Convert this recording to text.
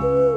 Woo!